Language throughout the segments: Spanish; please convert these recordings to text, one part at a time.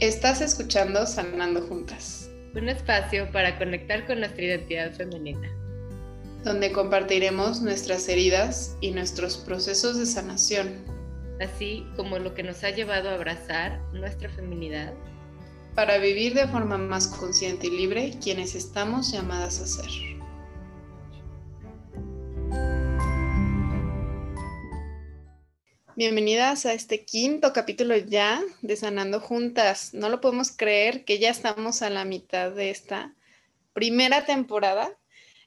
Estás escuchando Sanando Juntas. Un espacio para conectar con nuestra identidad femenina. Donde compartiremos nuestras heridas y nuestros procesos de sanación. Así como lo que nos ha llevado a abrazar nuestra feminidad. Para vivir de forma más consciente y libre quienes estamos llamadas a ser. Bienvenidas a este quinto capítulo ya de Sanando Juntas. No lo podemos creer que ya estamos a la mitad de esta primera temporada.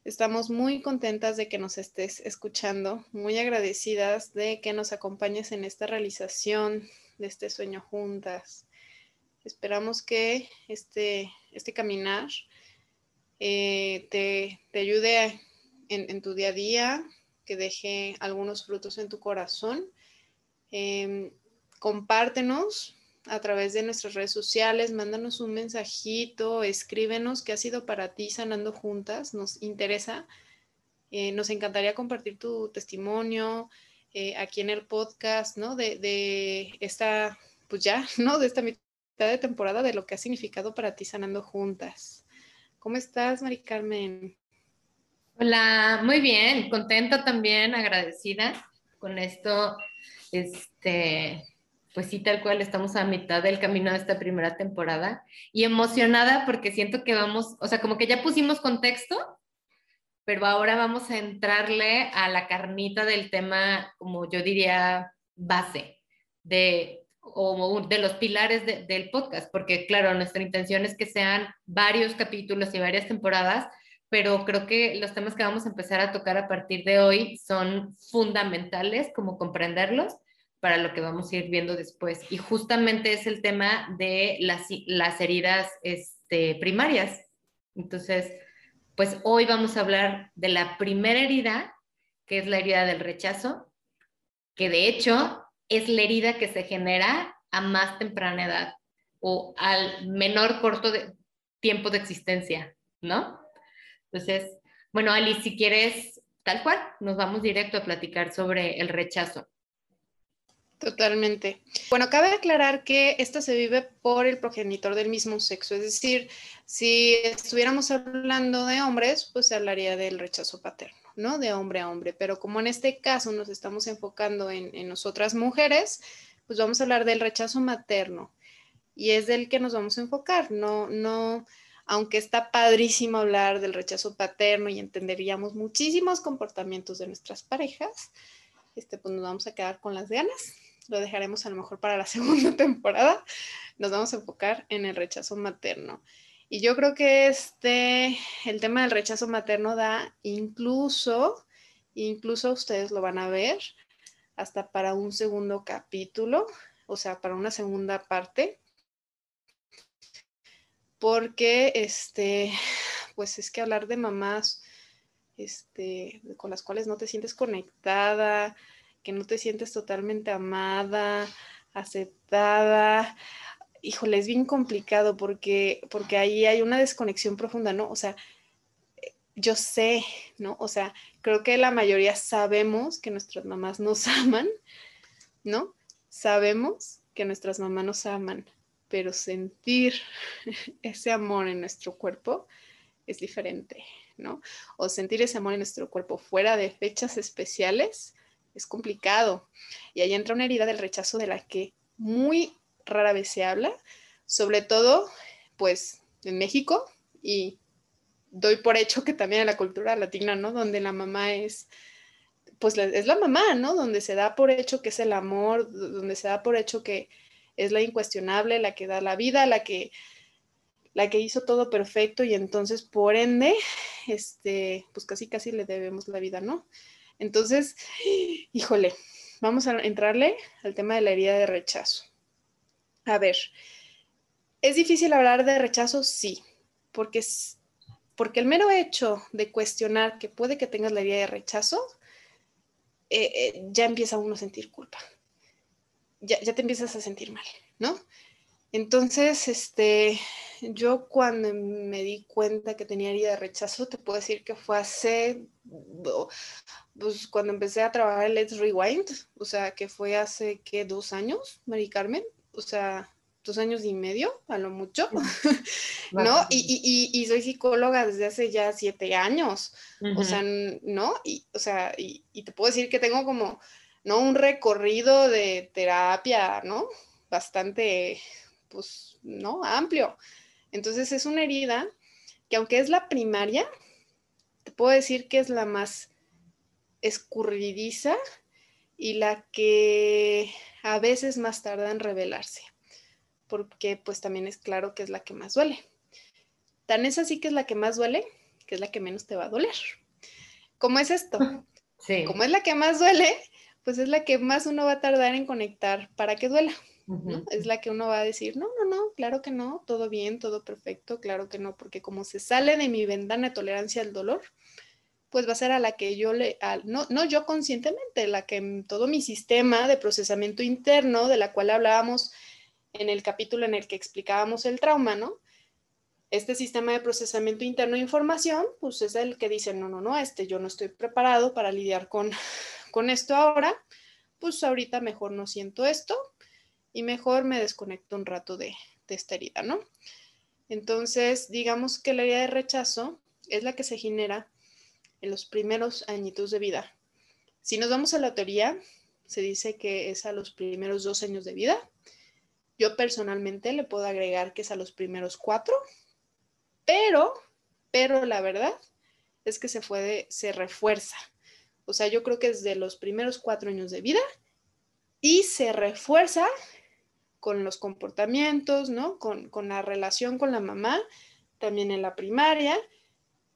Estamos muy contentas de que nos estés escuchando, muy agradecidas de que nos acompañes en esta realización de este sueño juntas. Esperamos que este, este caminar eh, te, ayude en, en tu día a día, que deje algunos frutos en tu corazón Em, compártenos a través de nuestras redes sociales, mándanos un mensajito, escríbenos qué ha sido para ti sanando juntas, nos interesa, eh, nos encantaría compartir tu testimonio eh, aquí en el podcast, ¿no? De, de, esta, pues ya, ¿no? De esta mitad de temporada de lo que ha significado para ti sanando juntas. ¿Cómo estás, Mari Carmen? Hola, muy bien, contenta también, agradecida con esto este, pues sí, tal cual, estamos a mitad del camino de esta primera temporada. Y emocionada porque siento que vamos, o sea, como que ya pusimos contexto, pero ahora vamos a entrarle a la carnita del tema, como yo diría, base de o de los pilares del podcast, porque claro, nuestra intención es que sean varios capítulos y varias temporadas, pero creo que los temas que vamos a empezar a tocar a partir de hoy son fundamentales, como comprenderlos para lo que vamos a ir viendo después. Y justamente es el tema de las, las heridas este, primarias. Entonces, pues hoy vamos a hablar de la primera herida, que es la herida del rechazo, que de hecho es la herida que se genera a más temprana edad o al menor corto de tiempo de existencia, ¿no? Entonces, bueno, Ali, si quieres, tal cual, nos vamos directo a platicar sobre el rechazo. Totalmente. Bueno, cabe aclarar que esto se vive por el progenitor del mismo sexo, es decir, si estuviéramos hablando de hombres, pues se hablaría del rechazo paterno, ¿no? De hombre a hombre, pero como en este caso nos estamos enfocando en, en nosotras mujeres, pues vamos a hablar del rechazo materno y es del que nos vamos a enfocar, no, no, aunque está padrísimo hablar del rechazo paterno y entenderíamos muchísimos comportamientos de nuestras parejas, este, pues nos vamos a quedar con las ganas. Lo dejaremos a lo mejor para la segunda temporada. Nos vamos a enfocar en el rechazo materno. Y yo creo que este, el tema del rechazo materno da incluso, incluso ustedes lo van a ver, hasta para un segundo capítulo, o sea, para una segunda parte, porque este, pues es que hablar de mamás este, con las cuales no te sientes conectada, que no te sientes totalmente amada, aceptada, híjole, es bien complicado porque, porque ahí hay una desconexión profunda, ¿no? O sea, yo sé, ¿no? O sea, creo que la mayoría sabemos que nuestras mamás nos aman, ¿no? Sabemos que nuestras mamás nos aman, pero sentir ese amor en nuestro cuerpo es diferente, ¿no? O sentir ese amor en nuestro cuerpo fuera de fechas especiales es complicado. Y ahí entra una herida del rechazo de la que muy rara vez se habla, sobre todo, pues, en México y doy por hecho que también en la cultura latina, ¿no? Donde la mamá es, pues, es la mamá, ¿no? Donde se da por hecho que es el amor, donde se da por hecho que es la incuestionable, la que da la vida, la que, la que hizo todo perfecto y entonces por ende, este, pues casi casi le debemos la vida, ¿no? Entonces, híjole, vamos a entrarle al tema de la herida de rechazo. A ver, ¿es difícil hablar de rechazo? Sí, porque, porque el mero hecho de cuestionar que puede que tengas la herida de rechazo, eh, eh, ya empieza uno a sentir culpa ya, te empiezas a sentir mal, ¿no? Entonces, este, yo cuando me di cuenta que tenía herida de rechazo, te puedo decir que fue hace, pues cuando empecé a trabajar en Let's Rewind, o sea, que fue hace, ¿qué? Dos años, Mari Carmen, o sea, dos años y medio, a lo mucho, ¿no? Y, soy psicóloga desde hace ya siete años, o sea, ¿no? Y, o sea, y, te puedo decir que tengo como, ¿no? Un recorrido de terapia, ¿no? Bastante, pues, ¿no? Amplio. Entonces es una herida que aunque es la primaria, te puedo decir que es la más escurridiza y la que a veces más tarda en revelarse, porque pues también es claro que es la que más duele. Tan es así que es la que más duele, que es la que menos te va a doler. ¿Cómo es esto? Sí. Como es la que más duele, pues es la que más uno va a tardar en conectar para que duela. Es la que uno va a decir, no, no, no, claro que no, todo bien, todo perfecto, claro que no, porque como se sale de mi ventana de tolerancia al dolor, pues va a ser a la que yo le, no, no yo conscientemente, la que todo mi sistema de procesamiento interno, de la cual hablábamos en el capítulo en el que explicábamos el trauma, ¿no? Este sistema de procesamiento interno de información, pues es el que dice, no, no, no, este, yo no estoy preparado para lidiar con, con esto ahora, pues ahorita mejor no siento esto y mejor me desconecto un rato de, de esta herida, ¿no? Entonces, digamos que la herida de rechazo es la que se genera en los primeros añitos de vida. Si nos vamos a la teoría, se dice que es a los primeros dos años de vida. Yo personalmente le puedo agregar que es a los primeros cuatro, pero, pero la verdad es que se, puede, se refuerza. O sea, yo creo que es de los primeros cuatro años de vida y se refuerza con los comportamientos, ¿no? Con, con la relación con la mamá, también en la primaria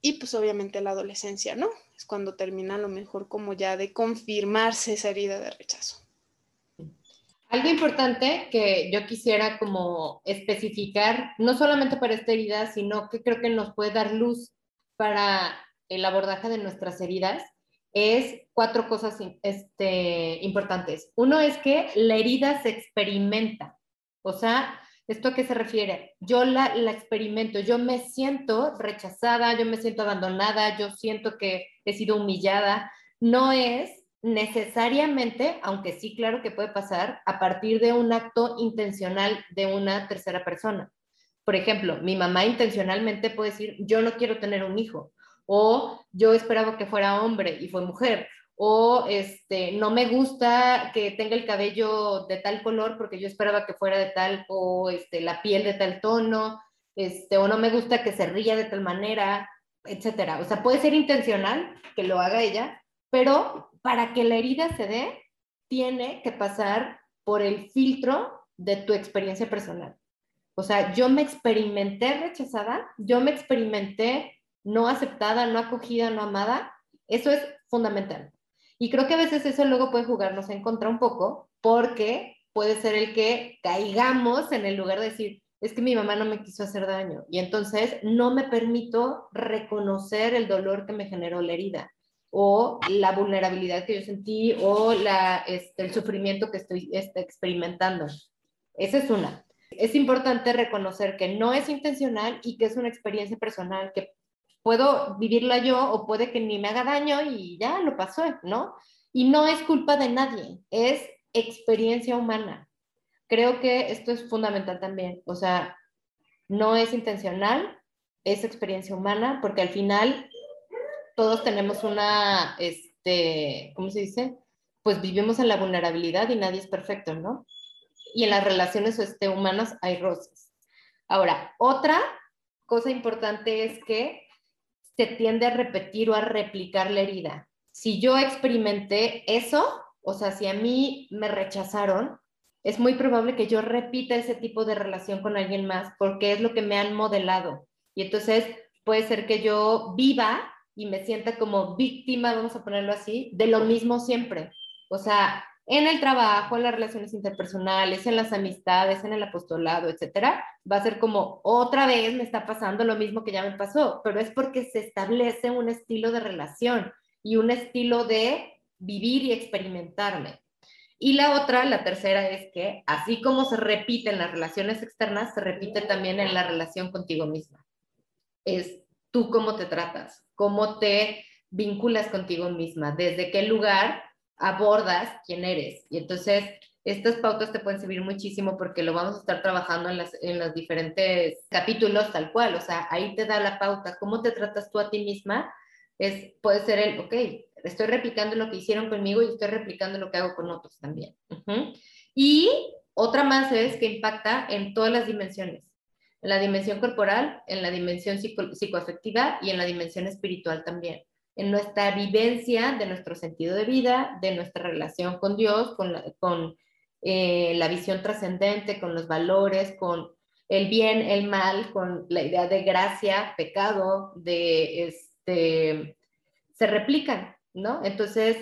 y pues obviamente la adolescencia, ¿no? Es cuando termina a lo mejor como ya de confirmarse esa herida de rechazo. Algo importante que yo quisiera como especificar, no solamente para esta herida, sino que creo que nos puede dar luz para el abordaje de nuestras heridas, es cuatro cosas este, importantes. Uno es que la herida se experimenta, o sea, ¿Esto a qué se refiere? Yo la, la, experimento, yo me siento rechazada, yo me siento abandonada, yo siento que he sido humillada. No es necesariamente, aunque sí, claro que puede pasar, a partir de un acto intencional de una tercera persona. Por ejemplo, mi mamá intencionalmente puede decir, yo no quiero tener un hijo, o yo esperaba que fuera hombre y fue mujer, o este, no me gusta que tenga el cabello de tal color porque yo esperaba que fuera de tal, o este, la piel de tal tono, este, o no me gusta que se ría de tal manera, etcétera. O sea, puede ser intencional que lo haga ella, pero para que la herida se dé, tiene que pasar por el filtro de tu experiencia personal. O sea, yo me experimenté rechazada, yo me experimenté no aceptada, no acogida, no amada. Eso es fundamental. Y creo que a veces eso luego puede jugarnos en contra un poco, porque puede ser el que caigamos en el lugar de decir, es que mi mamá no me quiso hacer daño y entonces no me permito reconocer el dolor que me generó la herida o la vulnerabilidad que yo sentí o la, este, el sufrimiento que estoy este, experimentando. Esa es una. Es importante reconocer que no es intencional y que es una experiencia personal que puedo vivirla yo o puede que ni me haga daño y ya lo pasó, ¿no? Y no es culpa de nadie, es experiencia humana. Creo que esto es fundamental también, o sea, no es intencional, es experiencia humana, porque al final todos tenemos una, este, ¿cómo se dice? Pues vivimos en la vulnerabilidad y nadie es perfecto, ¿no? Y en las relaciones este, humanas hay rosas. Ahora, otra cosa importante es que se tiende a repetir o a replicar la herida. Si yo experimenté eso, o sea, si a mí me rechazaron, es muy probable que yo repita ese tipo de relación con alguien más porque es lo que me han modelado. Y entonces puede ser que yo viva y me sienta como víctima, vamos a ponerlo así, de lo mismo siempre. O sea, en el trabajo, en las relaciones interpersonales, en las amistades, en el apostolado, etcétera, va a ser como otra vez me está pasando lo mismo que ya me pasó, pero es porque se establece un estilo de relación y un estilo de vivir y experimentarme. Y la otra, la tercera, es que así como se repite en las relaciones externas, se repite también en la relación contigo misma. Es tú cómo te tratas, cómo te vinculas contigo misma, desde qué lugar abordas quién eres. Y entonces, estas pautas te pueden servir muchísimo porque lo vamos a estar trabajando en, las, en los diferentes capítulos tal cual, o sea, ahí te da la pauta, cómo te tratas tú a ti misma, es, puede ser el, ok, estoy replicando lo que hicieron conmigo y estoy replicando lo que hago con otros también. Y otra más es que impacta en todas las dimensiones, en la dimensión corporal, en la dimensión psicoafectiva y en la dimensión espiritual también en nuestra vivencia de nuestro sentido de vida, de nuestra relación con Dios, con, con eh, la visión trascendente, con los valores, con el bien, el mal, con la idea de gracia, pecado, de este, se replican, ¿no? Entonces,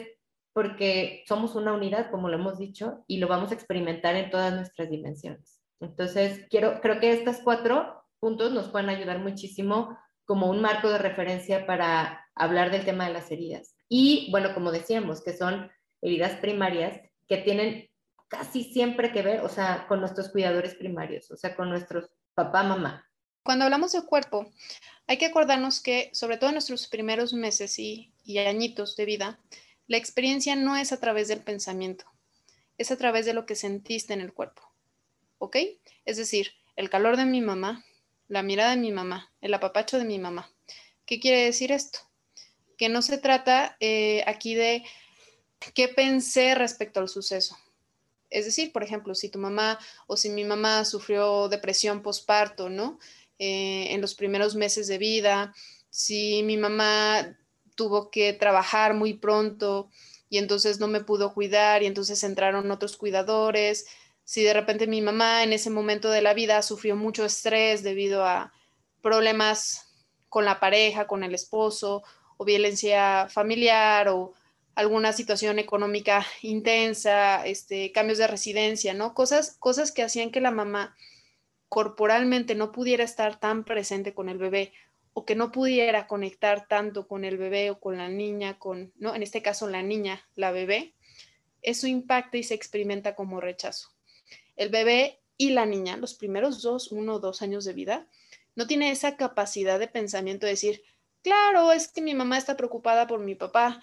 porque somos una unidad, como lo hemos dicho, y lo vamos a experimentar en todas nuestras dimensiones. Entonces, quiero, creo que estos cuatro puntos nos pueden ayudar muchísimo como un marco de referencia para hablar del tema de las heridas. Y bueno, como decíamos, que son heridas primarias que tienen casi siempre que ver, o sea, con nuestros cuidadores primarios, o sea, con nuestros papá, mamá. Cuando hablamos del cuerpo, hay que acordarnos que, sobre todo en nuestros primeros meses y, y añitos de vida, la experiencia no es a través del pensamiento, es a través de lo que sentiste en el cuerpo. ¿Ok? Es decir, el calor de mi mamá, la mirada de mi mamá, el apapacho de mi mamá. ¿Qué quiere decir esto? Que no se trata eh, aquí de qué pensé respecto al suceso. Es decir, por ejemplo, si tu mamá o si mi mamá sufrió depresión postparto, ¿no? Eh, en los primeros meses de vida, si mi mamá tuvo que trabajar muy pronto y entonces no me pudo cuidar y entonces entraron otros cuidadores, si de repente mi mamá en ese momento de la vida sufrió mucho estrés debido a problemas con la pareja, con el esposo, o violencia familiar, o alguna situación económica intensa, este, cambios de residencia, ¿no? Cosas, cosas que hacían que la mamá corporalmente no pudiera estar tan presente con el bebé o que no pudiera conectar tanto con el bebé o con la niña, con, ¿no? En este caso la niña, la bebé, eso impacta y se experimenta como rechazo. El bebé y la niña, los primeros dos, uno o dos años de vida, no tiene esa capacidad de pensamiento de decir, claro, es que mi mamá está preocupada por mi papá,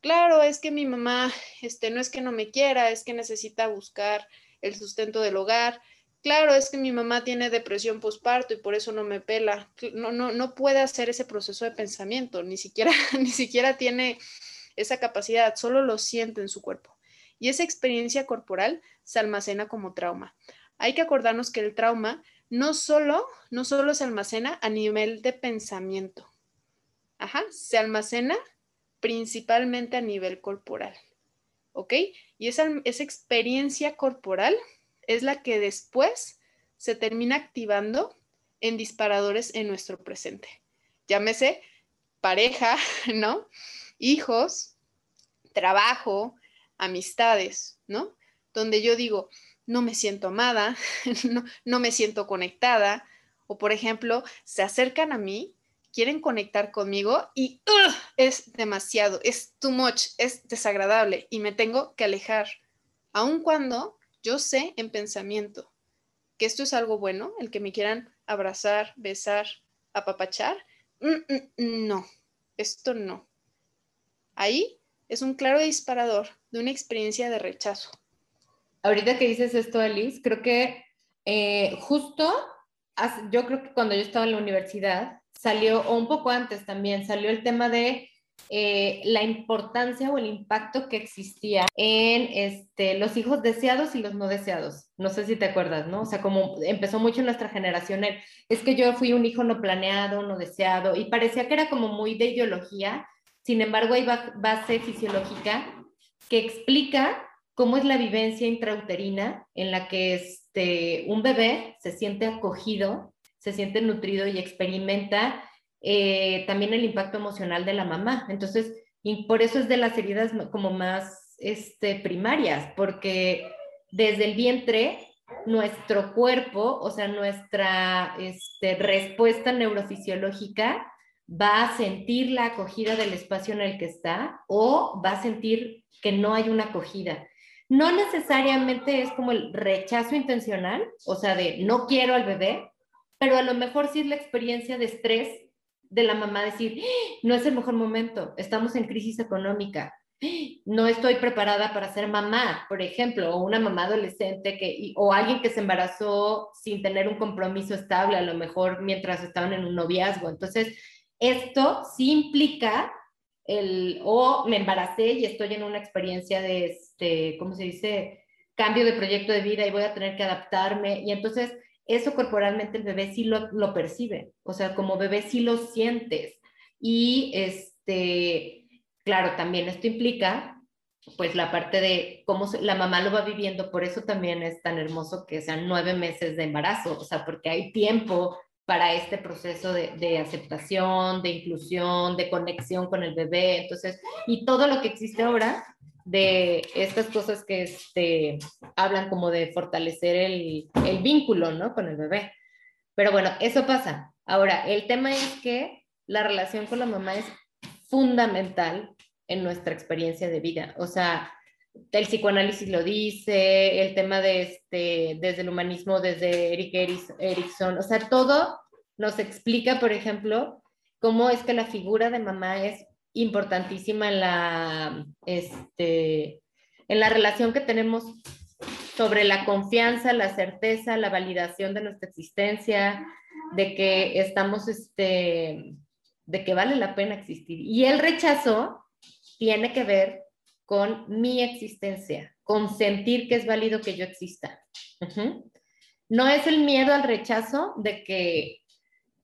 claro, es que mi mamá, este, no es que no me quiera, es que necesita buscar el sustento del hogar. Claro, es que mi mamá tiene depresión postparto y por eso no me pela. No, no, no puede hacer ese proceso de pensamiento, ni siquiera, ni siquiera tiene esa capacidad, solo lo siente en su cuerpo. Y esa experiencia corporal se almacena como trauma. Hay que acordarnos que el trauma no solo, no solo se almacena a nivel de pensamiento. Ajá, se almacena principalmente a nivel corporal. ¿Ok? Y esa, esa experiencia corporal es la que después se termina activando en disparadores en nuestro presente. Llámese pareja, ¿no? Hijos, trabajo, amistades, ¿no? Donde yo digo, no me siento amada, no, me siento conectada, o por ejemplo, se acercan a mí quieren conectar conmigo y es demasiado, es too much, es desagradable y me tengo que alejar, aun cuando yo sé en pensamiento que esto es algo bueno, el que me quieran abrazar, besar, apapachar, mm, mm, no, esto no. Ahí es un claro disparador de una experiencia de rechazo. Ahorita que dices esto, Alice, creo que eh, justo, yo creo que cuando yo estaba en la universidad, salió, o un poco antes también, salió el tema de eh, la importancia o el impacto que existía en este, los hijos deseados y los no deseados. No sé si te acuerdas, ¿no? O sea, como empezó mucho en nuestra generación, es que yo fui un hijo no planeado, no deseado, y parecía que era como muy de ideología, sin embargo, hay base fisiológica que explica cómo es la vivencia intrauterina en la que este, un bebé se siente acogido, se siente nutrido y experimenta eh, también el impacto emocional de la mamá. Entonces, y por eso es de las heridas como más este, primarias, porque desde el vientre nuestro cuerpo, o sea, nuestra este, respuesta neurofisiológica va a sentir la acogida del espacio en el que está o va a sentir que no hay una acogida. No necesariamente es como el rechazo intencional, o sea, de no quiero al bebé, pero a lo mejor sí es la experiencia de estrés de la mamá decir, ¡Ah! no es el mejor momento, estamos en crisis económica, no estoy preparada para ser mamá, por ejemplo, o una mamá adolescente que, o alguien que se embarazó sin tener un compromiso estable, a lo mejor mientras estaban en un noviazgo. Entonces, esto sí implica el, o me embaracé y estoy en una experiencia de, este, ¿cómo se dice? Cambio de proyecto de vida y voy a tener que adaptarme. Y entonces, eso corporalmente el bebé sí lo, lo percibe, o sea, como bebé sí lo sientes. Y este Claro, también esto implica pues la parte de cómo la mamá lo va viviendo, por eso también es tan hermoso que sean nueve meses de embarazo, o sea, porque hay tiempo para este proceso de, de, aceptación, de inclusión, de conexión con el bebé, entonces, y todo lo que existe ahora de estas cosas que este, hablan como de fortalecer el, el vínculo, ¿no? Con el bebé. Pero bueno, eso pasa. Ahora, el tema es que la relación con la mamá es fundamental en nuestra experiencia de vida. O sea, el psicoanálisis lo dice, el tema de este, desde el humanismo, desde Eric Erickson, o sea, todo nos explica, por ejemplo, cómo es que la figura de mamá es importantísima en la, este, en la relación que tenemos sobre la confianza, la certeza, la validación de nuestra existencia, de que estamos, este, de que vale la pena existir. Y el rechazo tiene que ver con mi existencia, con sentir que es válido que yo exista. No es el miedo al rechazo de que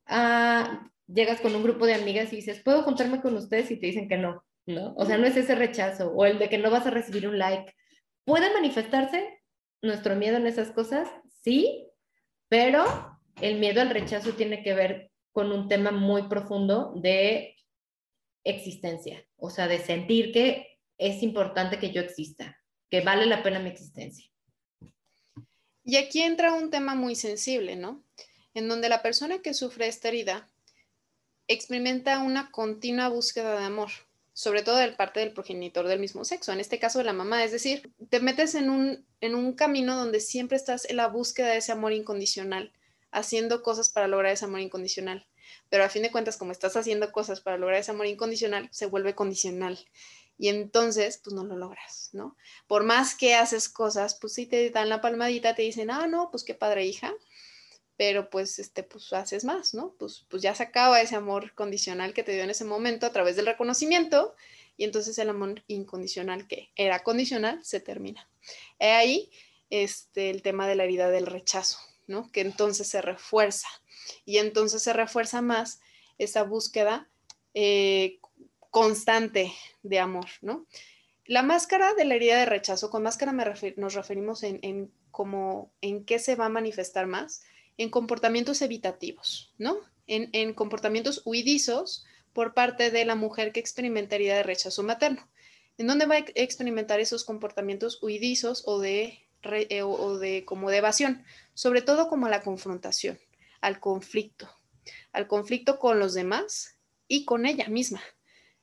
ah, llegas con un grupo de amigas y dices, ¿puedo juntarme con ustedes? Y te dicen que no, ¿no? O sea, no es ese rechazo o el de que no vas a recibir un like. ¿Puede manifestarse nuestro miedo en esas cosas? Sí, pero el miedo al rechazo tiene que ver con un tema muy profundo de existencia, o sea, de sentir que es importante que yo exista, que vale la pena mi existencia. Y aquí entra un tema muy sensible, ¿no? En donde la persona que sufre esta herida experimenta una continua búsqueda de amor, sobre todo de parte del progenitor del mismo sexo, en este caso de la mamá, es decir, te metes en un, en un camino donde siempre estás en la búsqueda de ese amor incondicional haciendo cosas para lograr ese amor incondicional. Pero a fin de cuentas, como estás haciendo cosas para lograr ese amor incondicional, se vuelve condicional. Y entonces, pues no lo logras, ¿no? Por más que haces cosas, pues sí te dan la palmadita, te dicen, ah, no, pues qué padre hija, pero pues, este, pues haces más, ¿no? Pues, pues ya se acaba ese amor condicional que te dio en ese momento a través del reconocimiento y entonces el amor incondicional que era condicional se termina. He ahí este, el tema de la herida del rechazo, que entonces se refuerza y entonces se refuerza más esa búsqueda eh, constante de amor, ¿no? La máscara de la herida de rechazo, con máscara nos referimos en, en, como, en qué se va a manifestar más, en comportamientos evitativos, ¿no? En, en comportamientos huidizos por parte de la mujer que experimenta herida de rechazo materno. ¿En dónde va a experimentar esos comportamientos huidizos o de eh, o de como de evasión, sobre todo como a la confrontación, al conflicto, al conflicto con los demás y con ella misma.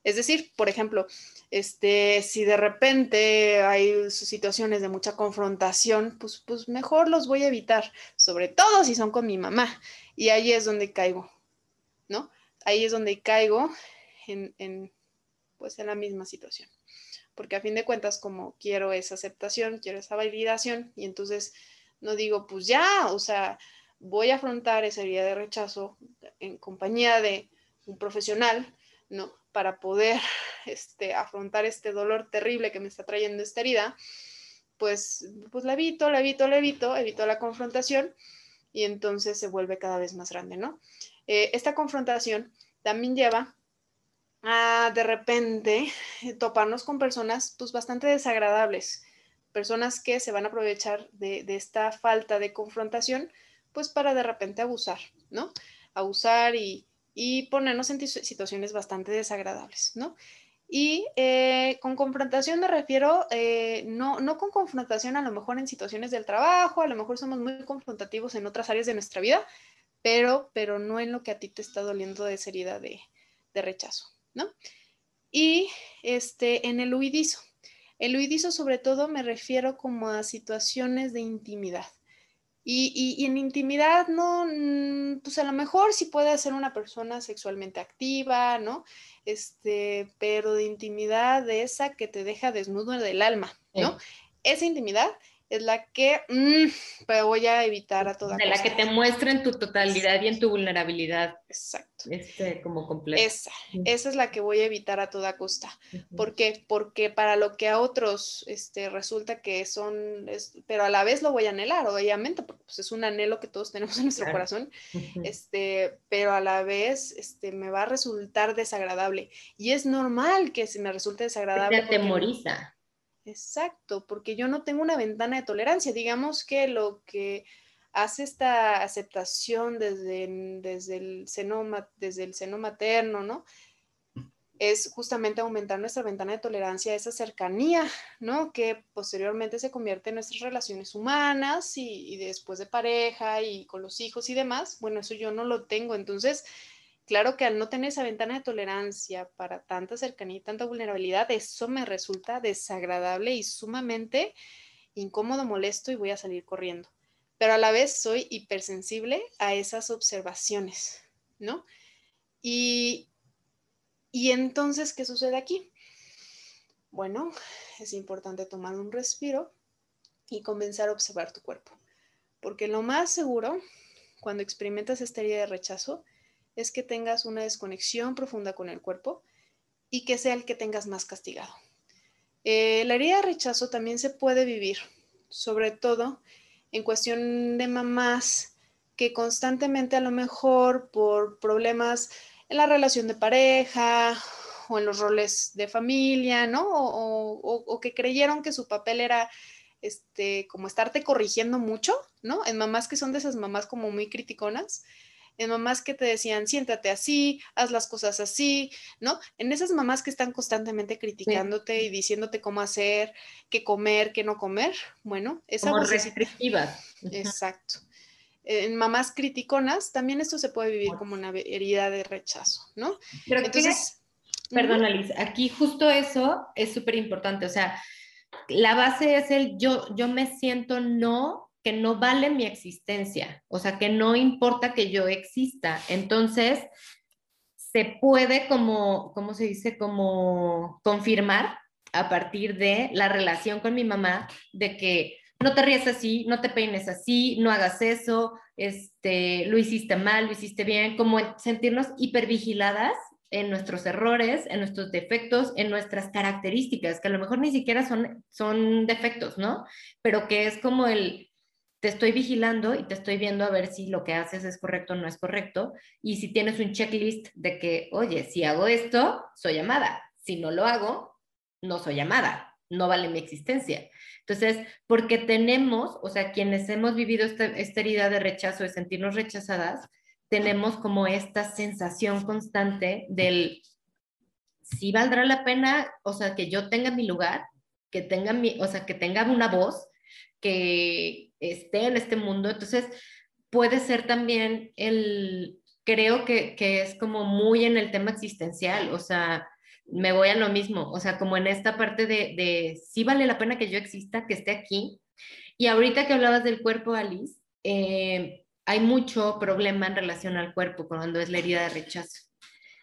Es decir, por ejemplo, este, si de repente hay situaciones de mucha confrontación, pues, pues mejor los voy a evitar, sobre todo si son con mi mamá. Y ahí es donde caigo, ¿no? Ahí es donde caigo en, en pues en la misma situación porque a fin de cuentas como quiero esa aceptación, quiero esa validación y entonces no digo, pues ya, o sea, voy a afrontar esa herida de rechazo en compañía de un profesional, ¿no? Para poder este, afrontar este dolor terrible que me está trayendo esta herida, pues, pues la evito, la evito, la evito, evito la confrontación y entonces se vuelve cada vez más grande, ¿no? Eh, esta confrontación también lleva de repente eh, toparnos con personas pues bastante desagradables, personas que se van a aprovechar de, esta falta de confrontación pues para de repente abusar, ¿no? Abusar y, ponernos en situaciones bastante desagradables, ¿no? Y eh, con confrontación me refiero, eh, no, no con confrontación a lo mejor en situaciones del trabajo, a lo mejor somos muy confrontativos en otras áreas de nuestra vida, pero, pero no en lo que a ti te está doliendo de esa herida de rechazo. ¿no? Y este, en el huidizo. El huidizo sobre todo me refiero como a situaciones de intimidad. Y, en intimidad, no, mm, pues a lo mejor sí puede ser una persona sexualmente activa, ¿no? Este, pero de intimidad de esa que te deja desnudo del alma, ¿no? Esa intimidad es la que mm, pero voy a evitar a toda De la que te muestra en tu totalidad y en tu vulnerabilidad. Exacto. Este, como completo. Esa, esa es la que voy a evitar a toda costa. ¿Por qué? Porque para lo que a otros este, resulta que son, pero a la vez lo voy a anhelar, obviamente, porque pues, es un anhelo que todos tenemos en nuestro corazón, este, pero a la vez este, me va a resultar desagradable. Y es normal que se me resulte desagradable. Te atemoriza. Exacto, porque yo no tengo una ventana de tolerancia. Digamos que lo que hace esta aceptación desde, desde, el, seno, desde el seno materno, ¿no? Es justamente aumentar nuestra ventana de tolerancia esa cercanía, ¿no? Que posteriormente se convierte en nuestras relaciones humanas y, y después de pareja y con los hijos y demás. Bueno, eso yo no lo tengo. Entonces, Claro que al no tener esa ventana de tolerancia para tanta cercanía y tanta vulnerabilidad, eso me resulta desagradable y sumamente incómodo, molesto y voy a salir corriendo. Pero a la vez soy hipersensible a esas observaciones, ¿no? Y, y entonces, ¿qué sucede aquí? Bueno, es importante tomar un respiro y comenzar a observar tu cuerpo. Porque lo más seguro, cuando experimentas esta herida de rechazo, es que tengas una desconexión profunda con el cuerpo y que sea el que tengas más castigado. Eh, la herida de rechazo también se puede vivir, sobre todo en cuestión de mamás que constantemente a lo mejor por problemas en la relación de pareja o en los roles de familia, ¿no? O, que creyeron que su papel era este, como estarte corrigiendo mucho, ¿no? En mamás que son de esas mamás como muy criticonas, en mamás que te decían, siéntate así, haz las cosas así, ¿no? En esas mamás que están constantemente criticándote y diciéndote cómo hacer, qué comer, qué no comer, bueno, esa Como restrictiva. Exacto. En mamás criticonas, también esto se puede vivir como una herida de rechazo, ¿no? Pero Entonces, perdón, Alice, aquí justo eso es súper importante, o sea, la base es el yo, yo me siento no que no vale mi existencia, o sea, que no importa que yo exista. Entonces, se puede como, ¿cómo se dice? Como confirmar a partir de la relación con mi mamá de que no te ríes así, no te peines así, no hagas eso, este, lo hiciste mal, lo hiciste bien, como sentirnos hipervigiladas en nuestros errores, en nuestros defectos, en nuestras características, que a lo mejor ni siquiera son, son defectos, ¿no? Pero que es como el, te estoy vigilando y te estoy viendo a ver si lo que haces es correcto o no es correcto. Y si tienes un checklist de que, oye, si hago esto, soy amada. Si no lo hago, no soy amada. No vale mi existencia. Entonces, porque tenemos, o sea, quienes hemos vivido esta, esta herida de rechazo, de sentirnos rechazadas, tenemos como esta sensación constante del, si valdrá la pena, o sea, que yo tenga mi lugar, que tenga mi, o sea, que tenga una voz, que esté en este mundo. Entonces, puede ser también el, creo que, es como muy en el tema existencial, o sea, me voy a lo mismo, o sea, como en esta parte de, de sí vale la pena que yo exista, que esté aquí. Y ahorita que hablabas del cuerpo, Alice, eh, hay mucho problema en relación al cuerpo cuando es la herida de rechazo.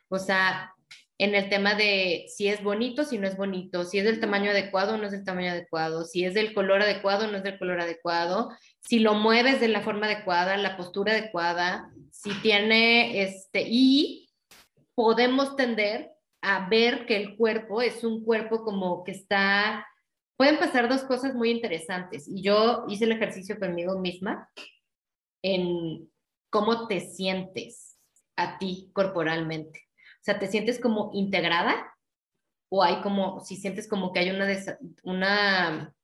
O sea, en el tema de si es bonito, si no es bonito, si es del tamaño adecuado o no es del tamaño adecuado, si es del color adecuado o no es del color adecuado, si lo mueves de la forma adecuada, la postura adecuada, si tiene este, y podemos tender a ver que el cuerpo es un cuerpo como que está, pueden pasar dos cosas muy interesantes. Y yo hice el ejercicio conmigo misma en cómo te sientes a ti corporalmente. O sea, ¿te sientes como integrada? ¿O hay como, si sientes como que hay una, una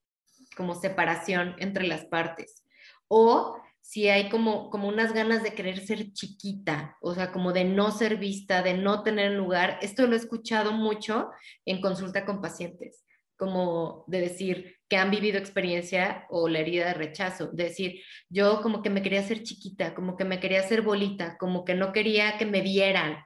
como separación entre las partes? ¿O si hay como, como unas ganas de querer ser chiquita, o sea, como de no ser vista, de no tener lugar? Esto lo he escuchado mucho en consulta con pacientes como de decir que han vivido experiencia o la herida de rechazo, de decir, yo como que me quería hacer chiquita, como que me quería hacer bolita, como que no quería que me vieran.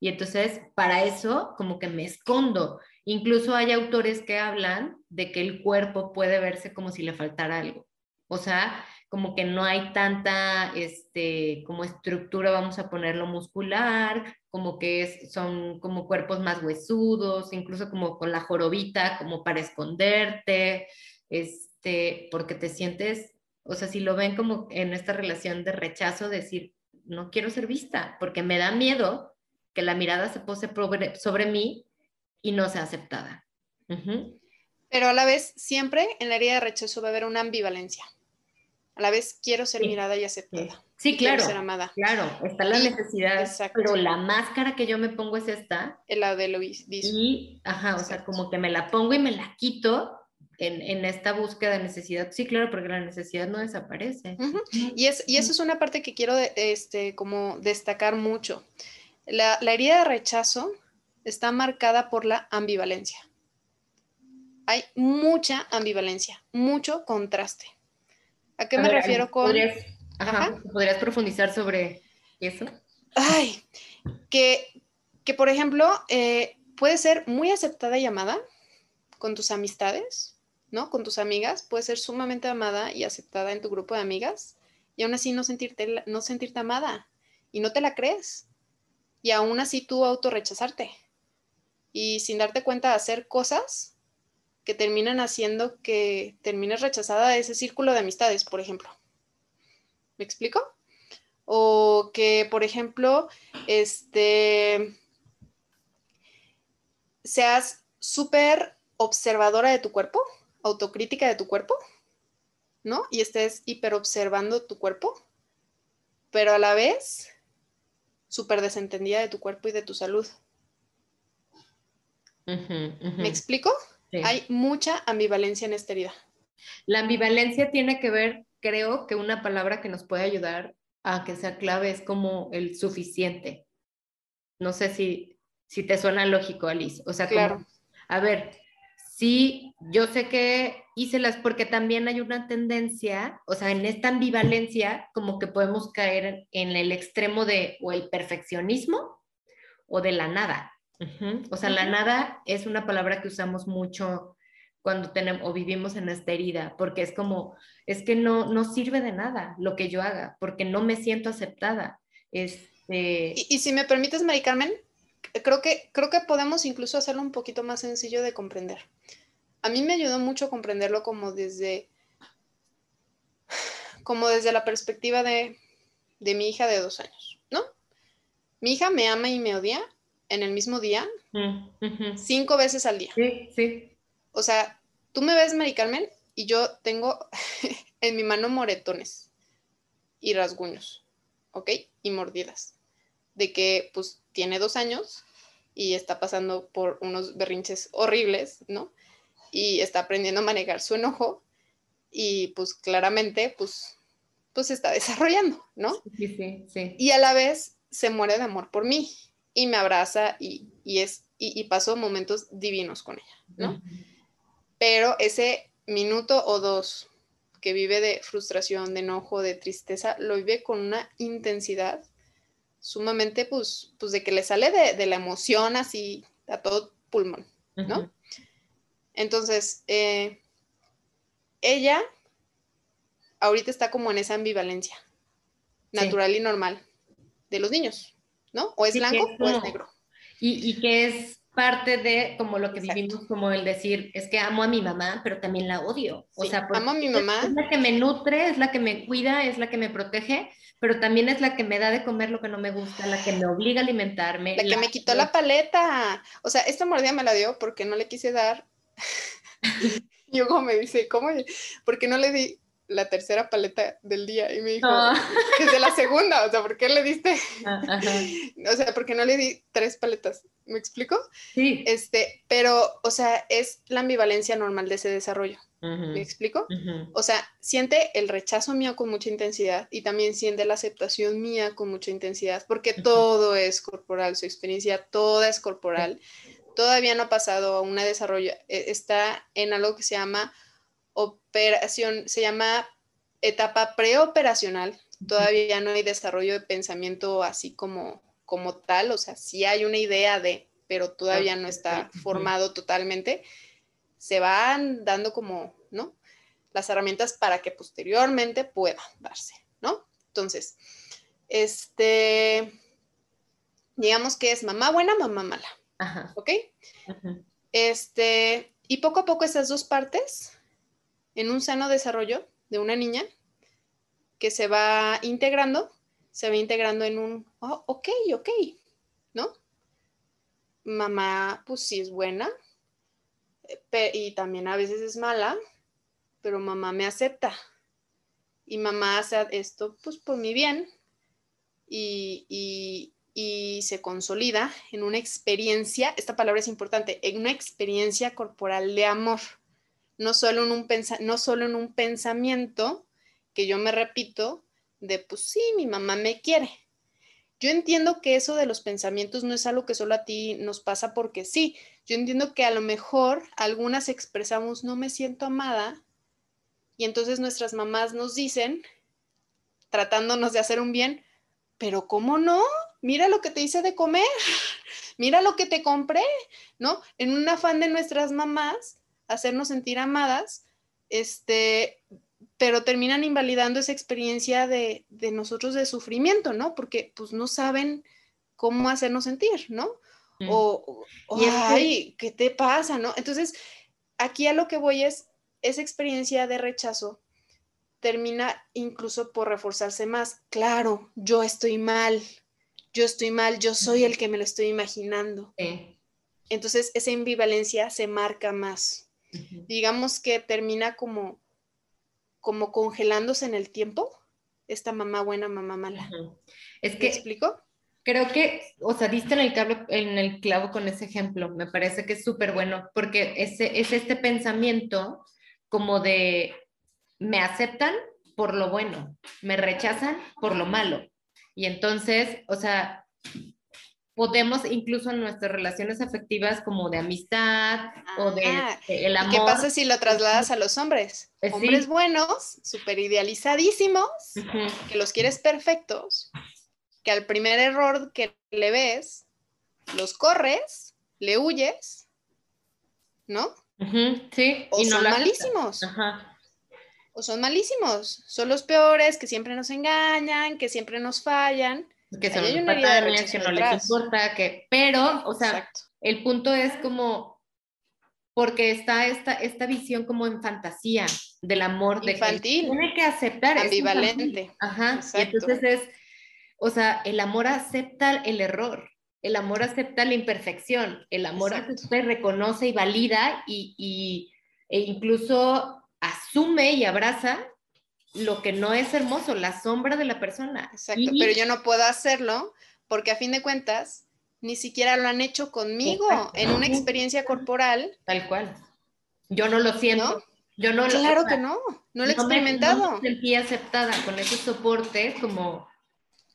Y entonces, para eso, como que me escondo. Incluso hay autores que hablan de que el cuerpo puede verse como si le faltara algo. O sea, como que no hay tanta, este, como estructura, vamos a ponerlo muscular, como que es, son como cuerpos más huesudos, incluso como con la jorobita, como para esconderte, este, porque te sientes, o sea, si lo ven como en esta relación de rechazo, decir, no quiero ser vista, porque me da miedo que la mirada se pose sobre, mí y no sea aceptada. Pero a la vez, siempre en la herida de rechazo va a haber una ambivalencia. A la vez quiero ser mirada y aceptada. Sí, claro. Quiero ser amada. Claro, está la necesidad. Pero la máscara que yo me pongo es esta. La de lo Y, ajá, o sea, como que me la pongo y me la quito en, en, esta búsqueda de necesidad. Sí, claro, porque la necesidad no desaparece. y, es, y eso es una parte que quiero este, como destacar mucho. La, la herida de rechazo está marcada por la ambivalencia. Hay mucha ambivalencia, mucho contraste. ¿A qué me refiero con...? ¿podrías, profundizar sobre eso? Ay, que, que por ejemplo, eh, puede ser muy aceptada y amada con tus amistades, ¿no? Con tus amigas, puede ser sumamente amada y aceptada en tu grupo de amigas y aún así no sentirte, no sentirte amada y no te la crees. Y aún así tú autorrechazarte y sin darte cuenta de hacer cosas que terminan haciendo que termines rechazada de ese círculo de amistades, por ejemplo. ¿Me explico? O que, por ejemplo, este, seas súper observadora de tu cuerpo, autocrítica de tu cuerpo, ¿no? Y estés hiper observando tu cuerpo, pero a la vez súper desentendida de tu cuerpo y de tu salud. ¿Me explico? Hay mucha ambivalencia en esta herida. La ambivalencia tiene que ver, creo que una palabra que nos puede ayudar a que sea clave es como el suficiente. No sé si, si te suena lógico, Alice. O sea, claro. a ver, sí, yo sé que hice las, porque también hay una tendencia, o sea, en esta ambivalencia, como que podemos caer en el extremo de o el perfeccionismo o de la nada. O sea, la nada es una palabra que usamos mucho cuando tenemos o vivimos en esta herida, porque es como, es que no, no sirve de nada lo que yo haga, porque no me siento aceptada. Este... Y, si me permites, Mari Carmen, creo que, creo que podemos incluso hacerlo un poquito más sencillo de comprender. A mí me ayudó mucho comprenderlo como desde, como desde la perspectiva de, de mi hija de dos años, ¿no? Mi hija me ama y me odia en el mismo día, mm, cinco veces al día. Sí, sí. O sea, tú me ves, Mari Carmen, y yo tengo en mi mano moretones y rasguños, ¿ok? Y mordidas. De que, pues, tiene dos años y está pasando por unos berrinches horribles, ¿no? Y está aprendiendo a manejar su enojo y, pues, claramente, pues, pues está desarrollando, ¿no? Sí, sí, sí. Y a la vez se muere de amor por mí y me abraza y, es, y, paso momentos divinos con ella, ¿no? Pero ese minuto o dos que vive de frustración, de enojo, de tristeza, lo vive con una intensidad sumamente, pues, pues de que le sale de, la emoción así a todo pulmón, ¿no? Entonces, eh, ella ahorita está como en esa ambivalencia, natural y normal, de los niños. ¿No? O es blanco o es negro. Y, y, que es parte de como lo que vivimos, como el decir, es que amo a mi mamá, pero también la odio. O sea, amo a mi mamá. Es la que me nutre, es la que me cuida, es la que me protege, pero también es la que me da de comer lo que no me gusta, la que me obliga a alimentarme. La que me quitó la paleta. O sea, esta mordida me la dio porque no le quise dar. y Hugo me dice, ¿cómo? Porque no le di la tercera paleta del día y me dijo, ah. desde la segunda, o sea, ¿por qué le diste? Ah, o sea, ¿por qué no le di tres paletas? ¿Me explico? Sí. Este, pero, o sea, es la ambivalencia normal de ese desarrollo. ¿Me explico? O sea, siente el rechazo mío con mucha intensidad y también siente la aceptación mía con mucha intensidad, porque todo es corporal, su experiencia toda es corporal. Todavía no ha pasado a un desarrollo, e, está en algo que se llama operación, se llama etapa preoperacional. Todavía no hay desarrollo de pensamiento así como, como tal, o sea, sí hay una idea de, pero todavía no está formado totalmente. Se van dando como, ¿no? las herramientas para que posteriormente pueda darse, ¿no? Entonces, este, digamos que es mamá buena, mamá mala, Ajá. ¿ok? Este, y poco a poco esas dos partes, en un sano desarrollo de una niña, que se va integrando, se va integrando en un, oh, ok, ok, ¿no? Mamá, pues sí es buena, y también a veces es mala, pero mamá me acepta. Y mamá hace esto, pues por mi bien, y, se consolida en una experiencia, esta palabra es importante, en una experiencia corporal de amor, no solo en un, no solo en un pensamiento que yo me repito de, pues sí, mi mamá me quiere. Yo entiendo que eso de los pensamientos no es algo que solo a ti nos pasa porque sí. Yo entiendo que a lo mejor algunas expresamos no me siento amada y entonces nuestras mamás nos dicen, tratándonos de hacer un bien, pero ¿cómo no? Mira lo que te hice de comer, mira lo que te compré, ¿no? En un afán de nuestras mamás, hacernos sentir amadas, este, pero terminan invalidando esa experiencia de, nosotros de sufrimiento, ¿no? Porque pues no saben cómo hacernos sentir, ¿no? Mm. O, ay, ¿qué te pasa, no? Entonces, aquí a lo que voy es, esa experiencia de rechazo termina incluso por reforzarse más. Claro, yo estoy mal, yo estoy mal, yo soy el que me lo estoy imaginando. Entonces, esa ambivalencia se marca más. Digamos que termina como como congelándose en el tiempo, esta mamá buena, mamá mala. Es que, explico? Creo que, o sea, diste en el, clavo, en el clavo con ese ejemplo, me parece que es súper bueno, porque ese, es este pensamiento como de, me aceptan por lo bueno, me rechazan por lo malo. Y entonces, o sea, podemos incluso en nuestras relaciones afectivas como de amistad o de, ah, el amor. ¿Qué pasa si lo trasladas a los hombres? Eh, hombres buenos, súper idealizadísimos, que los quieres perfectos, que al primer error que le ves, los corres, le huyes, ¿no? Sí. O son malísimos. O son malísimos, son los peores, que siempre nos engañan, que siempre nos fallan que son patanes, que no les importa, que, pero, o sea, el punto es como, porque está esta, esta visión como en fantasía del amor. Infantil. De que tiene que aceptar. Ambivalente. Ajá. Y entonces es, o sea, el amor acepta el error. El amor acepta la imperfección, el amor acepta, reconoce y valida y, y, e incluso asume y abraza lo que no es hermoso, la sombra de la persona. Exacto, pero yo no puedo hacerlo porque a fin de cuentas ni siquiera lo han hecho conmigo en una experiencia corporal. Tal cual. Yo no lo siento. Yo no claro que no, no lo he experimentado. no me sentí aceptada con ese soporte como...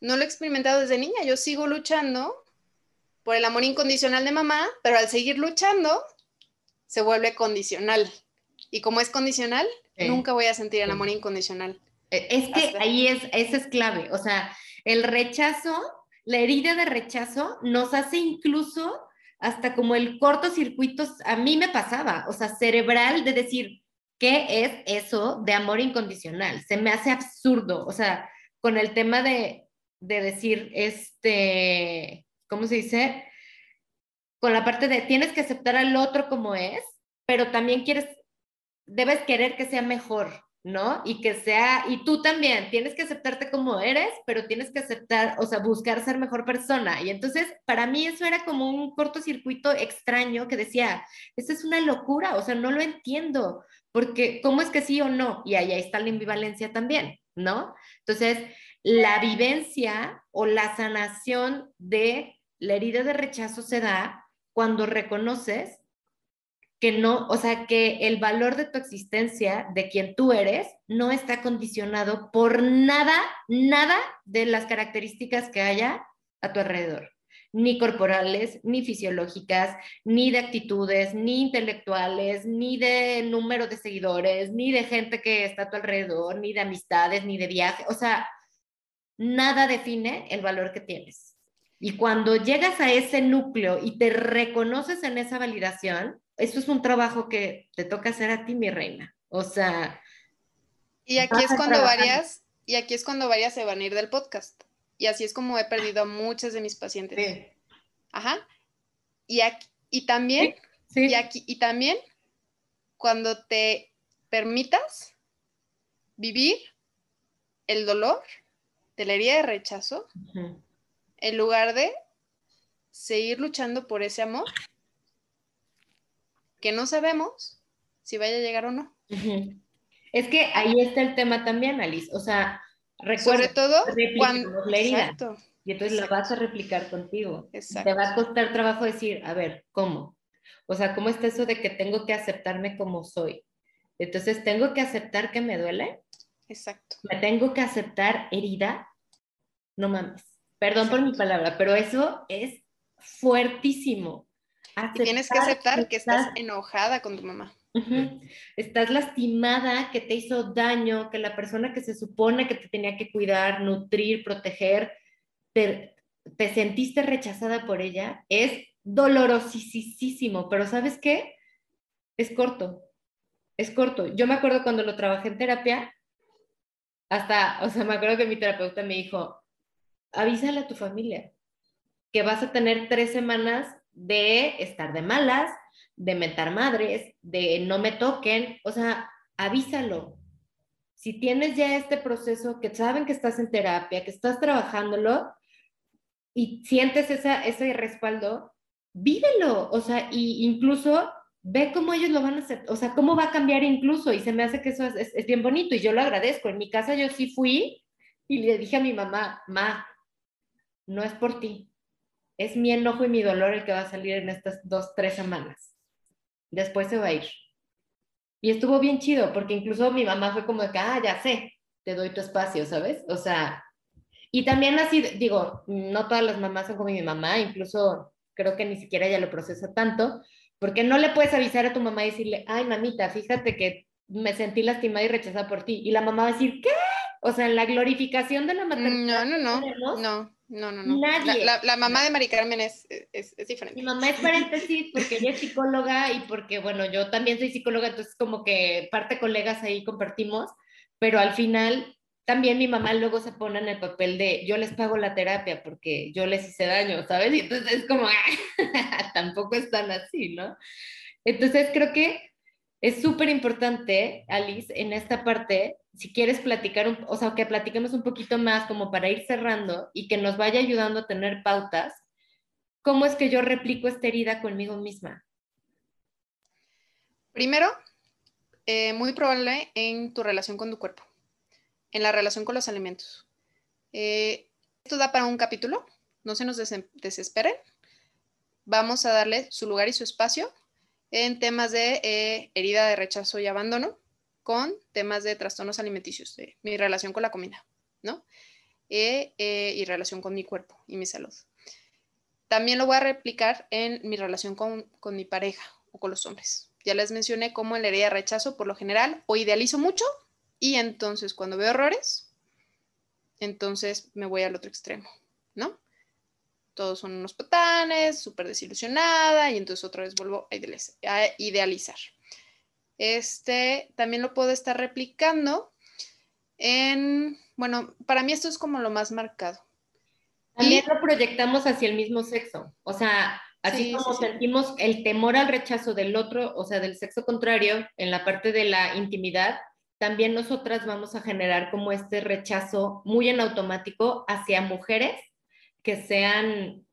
No lo he experimentado desde niña, yo sigo luchando por el amor incondicional de mamá, pero al seguir luchando se vuelve condicional. Y como es condicional, nunca voy a sentir el amor incondicional. E, es que ahí es, eso es clave. O sea, el rechazo, la herida de rechazo nos hace incluso hasta como el cortocircuito, a mí me pasaba, o sea, cerebral de decir, ¿qué es eso de amor incondicional? Se me hace absurdo, o sea, con el tema de, de decir, este, ¿cómo se dice? Con la parte de tienes que aceptar al otro como es, pero también quieres debes querer que sea mejor, ¿no? Y que sea, y tú también, tienes que aceptarte como eres, pero tienes que aceptar, o sea, buscar ser mejor persona. Y entonces, para mí eso era como un cortocircuito extraño que decía, esto es una locura, o sea, no lo entiendo, porque ¿cómo es que sí o no? Y ahí está la ambivalencia también, ¿no? Entonces, la vivencia o la sanación de la herida de rechazo se da cuando reconoces que no, o sea, que el valor de tu existencia, de quien tú eres, no está condicionado por nada, nada de las características que haya a tu alrededor, ni corporales, ni fisiológicas, ni de actitudes, ni intelectuales, ni de número de seguidores, ni de gente que está a tu alrededor, ni de amistades, ni de viaje, o sea, nada define el valor que tienes. Y cuando llegas a ese núcleo y te reconoces en esa validación, eso es un trabajo que te toca hacer a ti, mi reina. O sea, Y aquí es cuando varias, y aquí es cuando varias se van a ir del podcast. Y así es como he perdido a muchas de mis pacientes. Sí. Ajá. Y, aquí, y también, Y, aquí, y también cuando te permitas vivir el dolor de la herida de rechazo, en lugar de seguir luchando por ese amor que no sabemos si vaya a llegar o no. Es que ahí está el tema también, Alice. O sea, recuerda, sobre todo cuando la herida. y entonces la vas a replicar contigo. Te va a costar trabajo decir, a ver, ¿cómo? O sea, ¿cómo está eso de que tengo que aceptarme como soy? Entonces, ¿tengo que aceptar que me duele? Exacto. ¿Me tengo que aceptar herida? No mames. Perdón por mi palabra, pero eso es fuertísimo. Tienes que aceptar que estás enojada con tu mamá. Estás lastimada, que te hizo daño, que la persona que se supone que te tenía que cuidar, nutrir, proteger, te, te sentiste rechazada por ella, es dolorosísimo, pero ¿sabes qué? Es corto, es corto. Yo me acuerdo cuando lo trabajé en terapia, hasta, o sea, me acuerdo que mi terapeuta me dijo, avísale a tu familia que vas a tener tres semanas de estar de malas, de meter madres, de no me toquen, o sea, avísalo. Si tienes ya este proceso, que saben que estás en terapia, que estás trabajándolo y sientes esa, ese respaldo, vívelo, o sea, y incluso ve cómo ellos lo van a hacer, o sea, cómo va a cambiar incluso, y se me hace que eso es, es bien bonito, y yo lo agradezco. En mi casa yo sí fui y le dije a mi mamá, ma, no es por ti, es mi enojo y mi dolor el que va a salir en estas dos, tres semanas después se va a ir. Y estuvo bien chido, porque incluso mi mamá fue como de que, ah, ya sé, te doy tu espacio, ¿sabes? O sea, y también así, digo, no todas las mamás son como mi mamá, incluso creo que ni siquiera ella lo procesa tanto, porque no le puedes avisar a tu mamá y decirle, ay, mamita, fíjate que me sentí lastimada y rechazada por ti. Y la mamá va a decir, ¿qué? O sea, en la glorificación de la maternidad. No, no, no, no. No, no, no. Nadie. La, mamá de Mari Carmen es, es, es, diferente. Mi mamá es paréntesis porque ella es psicóloga y porque, bueno, yo también soy psicóloga, entonces como que parte colegas ahí compartimos, pero al final también mi mamá luego se pone en el papel de yo les pago la terapia porque yo les hice daño, ¿sabes? Y entonces es como, tampoco es tan así, ¿no? Entonces creo que es súper importante, Alice, en esta parte, si quieres platicar, o sea, que platiquemos un poquito más como para ir cerrando y que nos vaya ayudando a tener pautas, ¿cómo es que yo replico esta herida conmigo misma? Primero, eh, muy probable en tu relación con tu cuerpo, en la relación con los alimentos. Eh, esto da para un capítulo, no se nos desesperen. Vamos a darle su lugar y su espacio en temas de eh, herida de rechazo y abandono, con temas de trastornos alimenticios, de mi relación con la comida, ¿no? Eh, eh, y relación con mi cuerpo y mi salud. También lo voy a replicar en mi relación con, con mi pareja o con los hombres. Ya les mencioné cómo en la herida de rechazo, por lo general, o idealizo mucho y entonces cuando veo errores, entonces me voy al otro extremo, ¿no? todos son unos patanes, súper desilusionada y entonces otra vez vuelvo a idealizar. Este también lo puedo estar replicando en, bueno, para mí esto es como lo más marcado. También lo proyectamos hacia el mismo sexo, o sea, así como sentimos el temor al rechazo del otro, o sea, del sexo contrario, en la parte de la intimidad, también nosotras vamos a generar como este rechazo muy en automático hacia mujeres que sean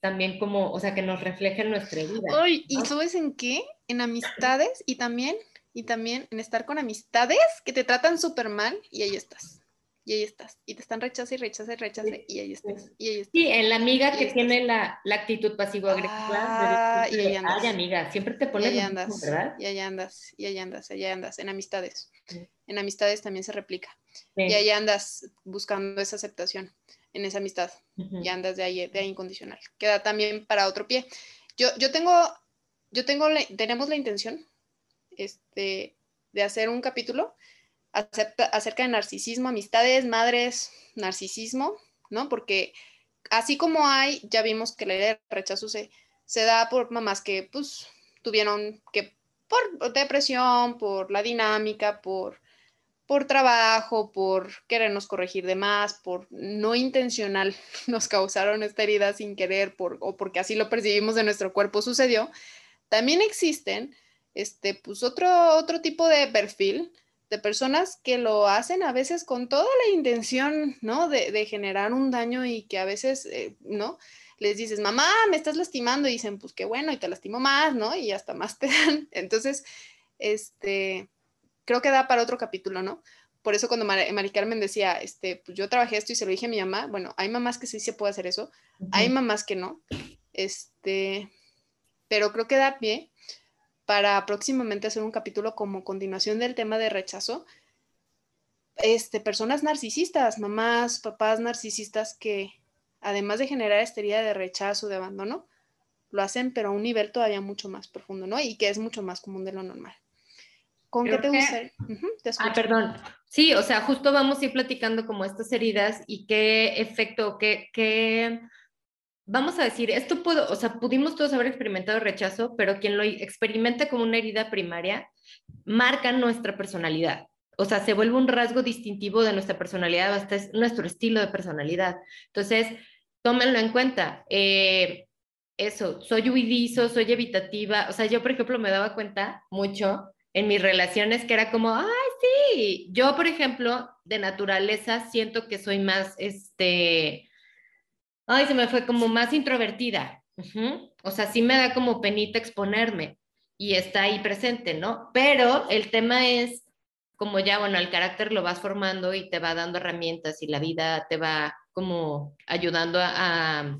también como, o sea, que nos reflejen nuestra vida. Ay, ¿Y sabes en qué? En amistades y también, y también en estar con amistades que te tratan súper mal y ahí estás. Y ahí estás. Y te están rechazando y rechazando y rechazando y ahí estás. Y ahí estás. Sí, en la amiga que tiene la, la, actitud pasivo-agresiva. Ah, y ahí andas. Ay, amiga, siempre te pones. Y ahí andas. ¿verdad? Y ahí andas. Y ahí andas. Y ahí andas. En amistades. En amistades también se replica. Y ahí andas buscando esa aceptación en esa amistad y andas de ahí, de ahí incondicional. Queda también para otro pie. Yo, yo tengo, yo tengo, tenemos la intención este, de hacer un capítulo acerca de narcisismo, amistades, madres, narcisismo, ¿no? Porque así como hay, ya vimos que de rechazo se, se da por mamás que, pues, tuvieron que, por depresión, por la dinámica, por por trabajo, por querernos corregir de más, por no intencional nos causaron esta herida sin querer por, o porque así lo percibimos de nuestro cuerpo sucedió, también existen este, pues otro, otro tipo de perfil de personas que lo hacen a veces con toda la intención, ¿no? De, generar un daño y que a veces, eh, ¿no? Les dices, mamá, me estás lastimando y dicen, pues qué bueno, y te lastimo más, ¿no? Y hasta más te dan. Entonces, este, creo que da para otro capítulo, ¿no? Por eso cuando Mari Carmen decía, este, pues yo trabajé esto y se lo dije a mi mamá, bueno, hay mamás que sí se puede hacer eso, hay mamás que no, este, pero creo que da pie para próximamente hacer un capítulo como continuación del tema de rechazo. Este, personas narcisistas, mamás, papás narcisistas que además de generar esta herida de rechazo, de abandono, lo hacen pero a un nivel todavía mucho más profundo, ¿no? Y que es mucho más común de lo normal. ¿Con qué te gusta? ah, perdón. Sí, o sea, justo vamos a ir platicando como estas heridas y qué efecto, qué, qué vamos a decir, esto puedo, o sea, pudimos todos haber experimentado rechazo, pero quien lo experimenta como una herida primaria marca nuestra personalidad. O sea, se vuelve un rasgo distintivo de nuestra personalidad, hasta es nuestro estilo de personalidad. Entonces, tómenlo en cuenta. Eh, eso, soy huidizo, soy evitativa. O sea, yo, por ejemplo, me daba cuenta mucho en mis relaciones que era como, ay, sí. Yo, por ejemplo, de naturaleza siento que soy más, este, ay, se me fue como más introvertida. O sea, sí me da como penita exponerme y está ahí presente, ¿no? Pero el tema es como ya, bueno, el carácter lo vas formando y te va dando herramientas y la vida te va como ayudando a,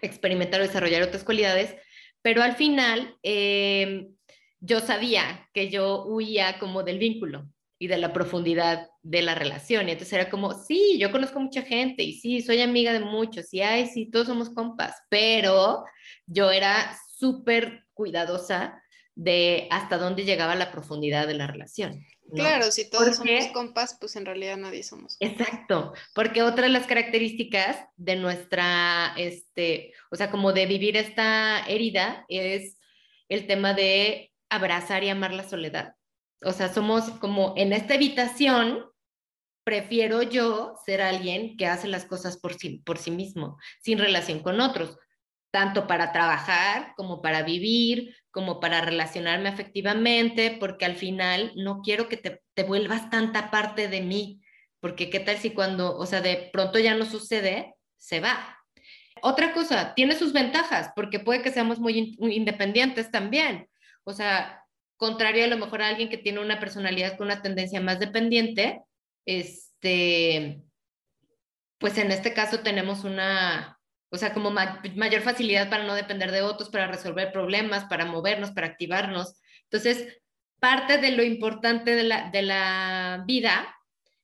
experimentar o desarrollar otras cualidades, pero al final em, yo sabía que yo huía como del vínculo, y de la profundidad de la relación. Y entonces era como, sí, yo conozco mucha gente y sí, soy amiga de muchos y ay, sí, todos somos compas, pero yo era súper cuidadosa de hasta dónde llegaba la profundidad de la relación. Claro, si todos somos compas, pues en realidad nadie somos. Exacto, porque otra de las características de nuestra, este, o sea, como de vivir esta herida es el tema de abrazar y amar la soledad o sea, somos como en esta habitación, prefiero yo ser alguien que hace las cosas por sí, por sí mismo, sin relación con otros, tanto para trabajar como para vivir, como para relacionarme afectivamente, porque al final no quiero que te, te vuelvas tanta parte de mí, porque qué tal si cuando, o sea, de pronto ya no sucede, se va. Otra cosa, tiene sus ventajas, porque puede que seamos muy independientes también. O sea, contrario a lo mejor a alguien que tiene una personalidad con una tendencia más dependiente, este, pues en este caso tenemos una, o sea, como mayor facilidad para no depender de otros, para resolver problemas, para movernos, para activarnos. Entonces, parte de lo importante de la, de la vida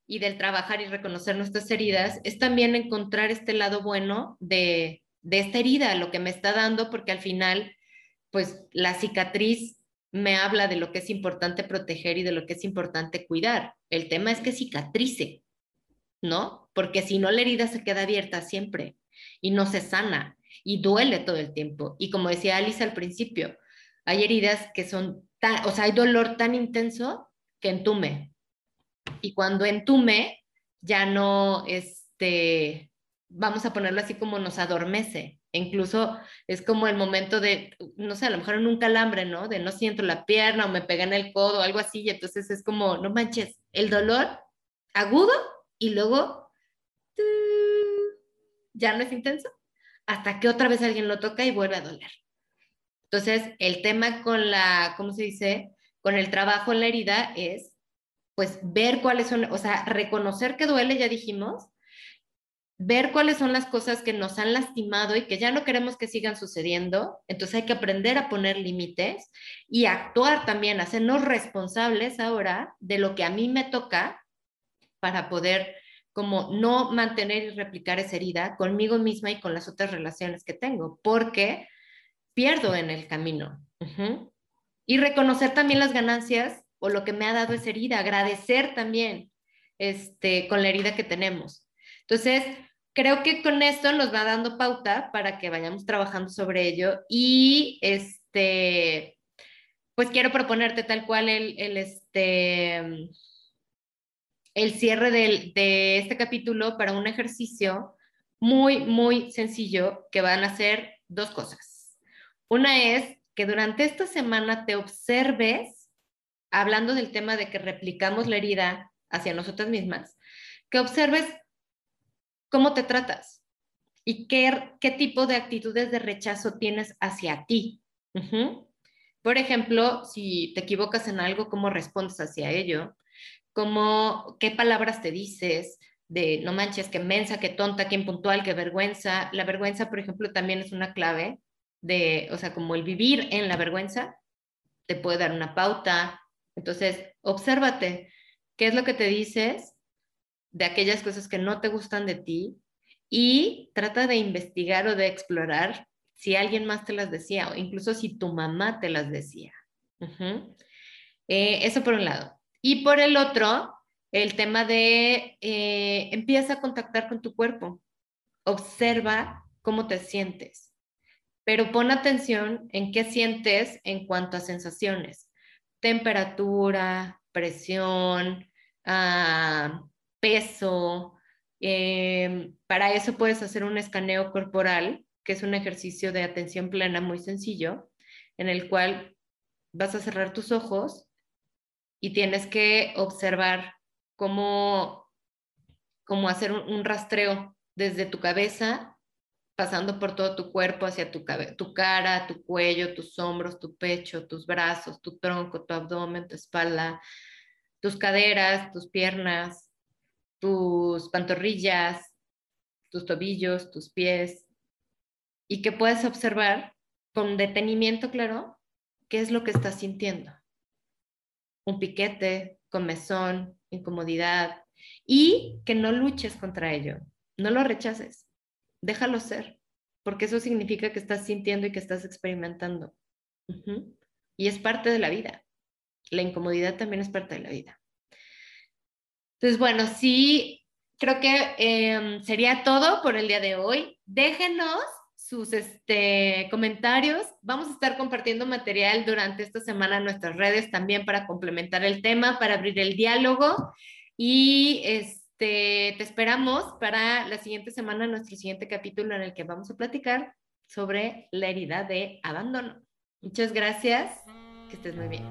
y del trabajar y reconocer nuestras heridas es también encontrar este lado bueno de, de esta herida, lo que me está dando, porque al final, pues la cicatriz me habla de lo que es importante proteger y de lo que es importante cuidar. El tema es que cicatrice, ¿no? Porque si no, la herida se queda abierta siempre y no se sana y duele todo el tiempo. Y como decía Alice al principio, hay heridas que son tan, o sea, hay dolor tan intenso que entume. Y cuando entume, ya no, este, vamos a ponerlo así como nos adormece. Incluso es como el momento de, no sé, a lo mejor en un calambre, ¿no? De no siento la pierna o me pega en el codo o algo así. Y entonces es como, no manches, el dolor agudo y luego ya no es intenso hasta que otra vez alguien lo toca y vuelve a doler. Entonces, el tema con la, ¿cómo se dice? Con el trabajo en la herida es, pues, ver cuáles son, o sea, reconocer que duele, ya dijimos, ver cuáles son las cosas que nos han lastimado y que ya no queremos que sigan sucediendo. Entonces hay que aprender a poner límites y actuar también, hacernos responsables ahora de lo que a mí me toca para poder como no mantener y replicar esa herida conmigo misma y con las otras relaciones que tengo, porque pierdo en el camino. Y reconocer también las ganancias o lo que me ha dado esa herida, agradecer también este, con la herida que tenemos. Entonces, creo que con esto nos va dando pauta para que vayamos trabajando sobre ello y este, pues quiero proponerte tal cual el, el este, el cierre de este capítulo para un ejercicio muy, muy sencillo que van a hacer dos cosas. Una es que durante esta semana te observes, hablando del tema de que replicamos la herida hacia nosotras mismas, que observes cómo te tratas y qué, qué tipo de actitudes de rechazo tienes hacia ti. Por ejemplo, si te equivocas en algo, cómo respondes hacia ello, cómo, qué palabras te dices, de no manches, qué mensa, qué tonta, qué impuntual, qué vergüenza. La vergüenza, por ejemplo, también es una clave de, o sea, como el vivir en la vergüenza, te puede dar una pauta. Entonces, obsérvate, ¿qué es lo que te dices de aquellas cosas que no te gustan de ti? Y trata de investigar o de explorar si alguien más te las decía o incluso si tu mamá te las decía. Eh, eso por un lado. Y por el otro, el tema de eh, empieza a contactar con tu cuerpo, observa cómo te sientes, pero pon atención en qué sientes en cuanto a sensaciones, temperatura, presión, ah, peso. Em, para eso puedes hacer un escaneo corporal, que es un ejercicio de atención plena muy sencillo, en el cual vas a cerrar tus ojos y tienes que observar cómo, cómo hacer un, rastreo desde tu cabeza, pasando por todo tu cuerpo, hacia tu, tu cara, tu cuello, tus hombros, tu pecho, tus brazos, tu tronco, tu abdomen, tu espalda, tus caderas, tus piernas, tus pantorrillas, tus tobillos, tus pies, y que puedes observar con detenimiento, claro, qué es lo que estás sintiendo un piquete, comezón, incomodidad y que no luches contra ello, no lo rechaces, déjalo ser, porque eso significa que estás sintiendo y que estás experimentando. Y es parte de la vida. La incomodidad también es parte de la vida. Entonces, bueno, sí, creo que em, sería todo por el día de hoy. Déjenos sus este, comentarios. Vamos a estar compartiendo material durante esta semana en nuestras redes también para complementar el tema, para abrir el diálogo. Y este, te esperamos para la siguiente semana, nuestro siguiente capítulo en el que vamos a platicar sobre la herida de abandono. Muchas gracias. Que estés muy bien.